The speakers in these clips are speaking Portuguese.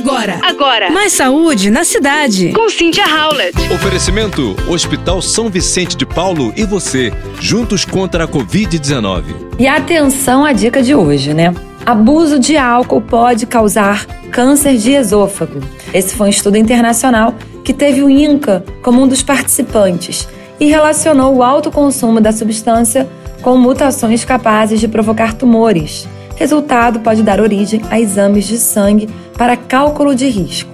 Agora. Agora. Mais saúde na cidade. Com Cynthia Howlett. Oferecimento: Hospital São Vicente de Paulo e você, juntos contra a Covid-19. E atenção à dica de hoje, né? Abuso de álcool pode causar câncer de esôfago. Esse foi um estudo internacional que teve o INCA como um dos participantes e relacionou o alto consumo da substância com mutações capazes de provocar tumores. Resultado pode dar origem a exames de sangue para cálculo de risco.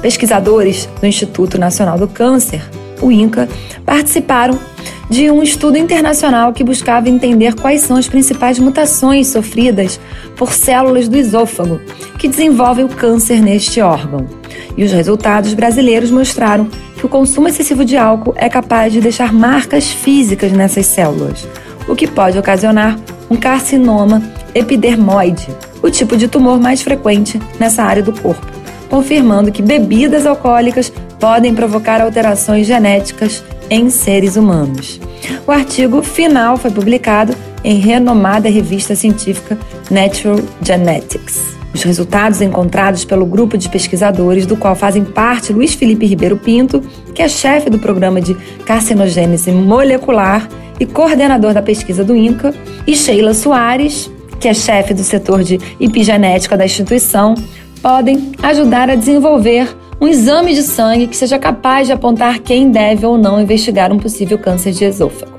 Pesquisadores do Instituto Nacional do Câncer, o INCA, participaram de um estudo internacional que buscava entender quais são as principais mutações sofridas por células do esôfago que desenvolvem o câncer neste órgão. E os resultados brasileiros mostraram que o consumo excessivo de álcool é capaz de deixar marcas físicas nessas células, o que pode ocasionar um carcinoma epidermoide, o tipo de tumor mais frequente nessa área do corpo, confirmando que bebidas alcoólicas podem provocar alterações genéticas em seres humanos. O artigo final foi publicado em renomada revista científica Natural Genetics. Os resultados encontrados pelo grupo de pesquisadores, do qual fazem parte Luiz Felipe Ribeiro Pinto, que é chefe do programa de carcinogênese molecular e coordenador da pesquisa do INCA, e Sheila Soares, que é chefe do setor de epigenética da instituição, podem ajudar a desenvolver um exame de sangue que seja capaz de apontar quem deve ou não investigar um possível câncer de esôfago.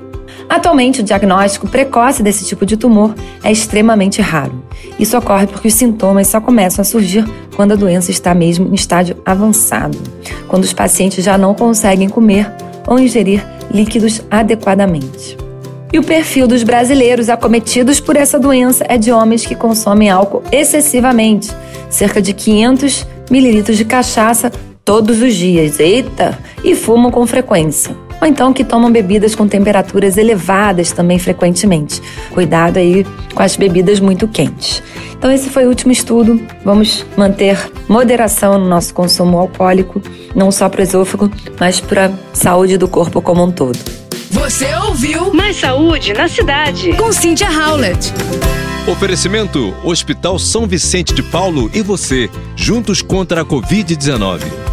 Atualmente, o diagnóstico precoce desse tipo de tumor é extremamente raro. Isso ocorre porque os sintomas só começam a surgir quando a doença está mesmo em estágio avançado, quando os pacientes já não conseguem comer ou ingerir líquidos adequadamente. E o perfil dos brasileiros acometidos por essa doença é de homens que consomem álcool excessivamente, cerca de 500 mililitros de cachaça todos os dias, eita, e fumam com frequência. Ou então que tomam bebidas com temperaturas elevadas também frequentemente. Cuidado aí com as bebidas muito quentes. Então esse foi o último estudo. Vamos manter moderação no nosso consumo alcoólico, não só para o esôfago, mas para a saúde do corpo como um todo. Você ouviu Mais saúde na cidade. com Cynthia Howlett. Oferecimento: Hospital São Vicente de Paulo e você, juntos contra a Covid-19.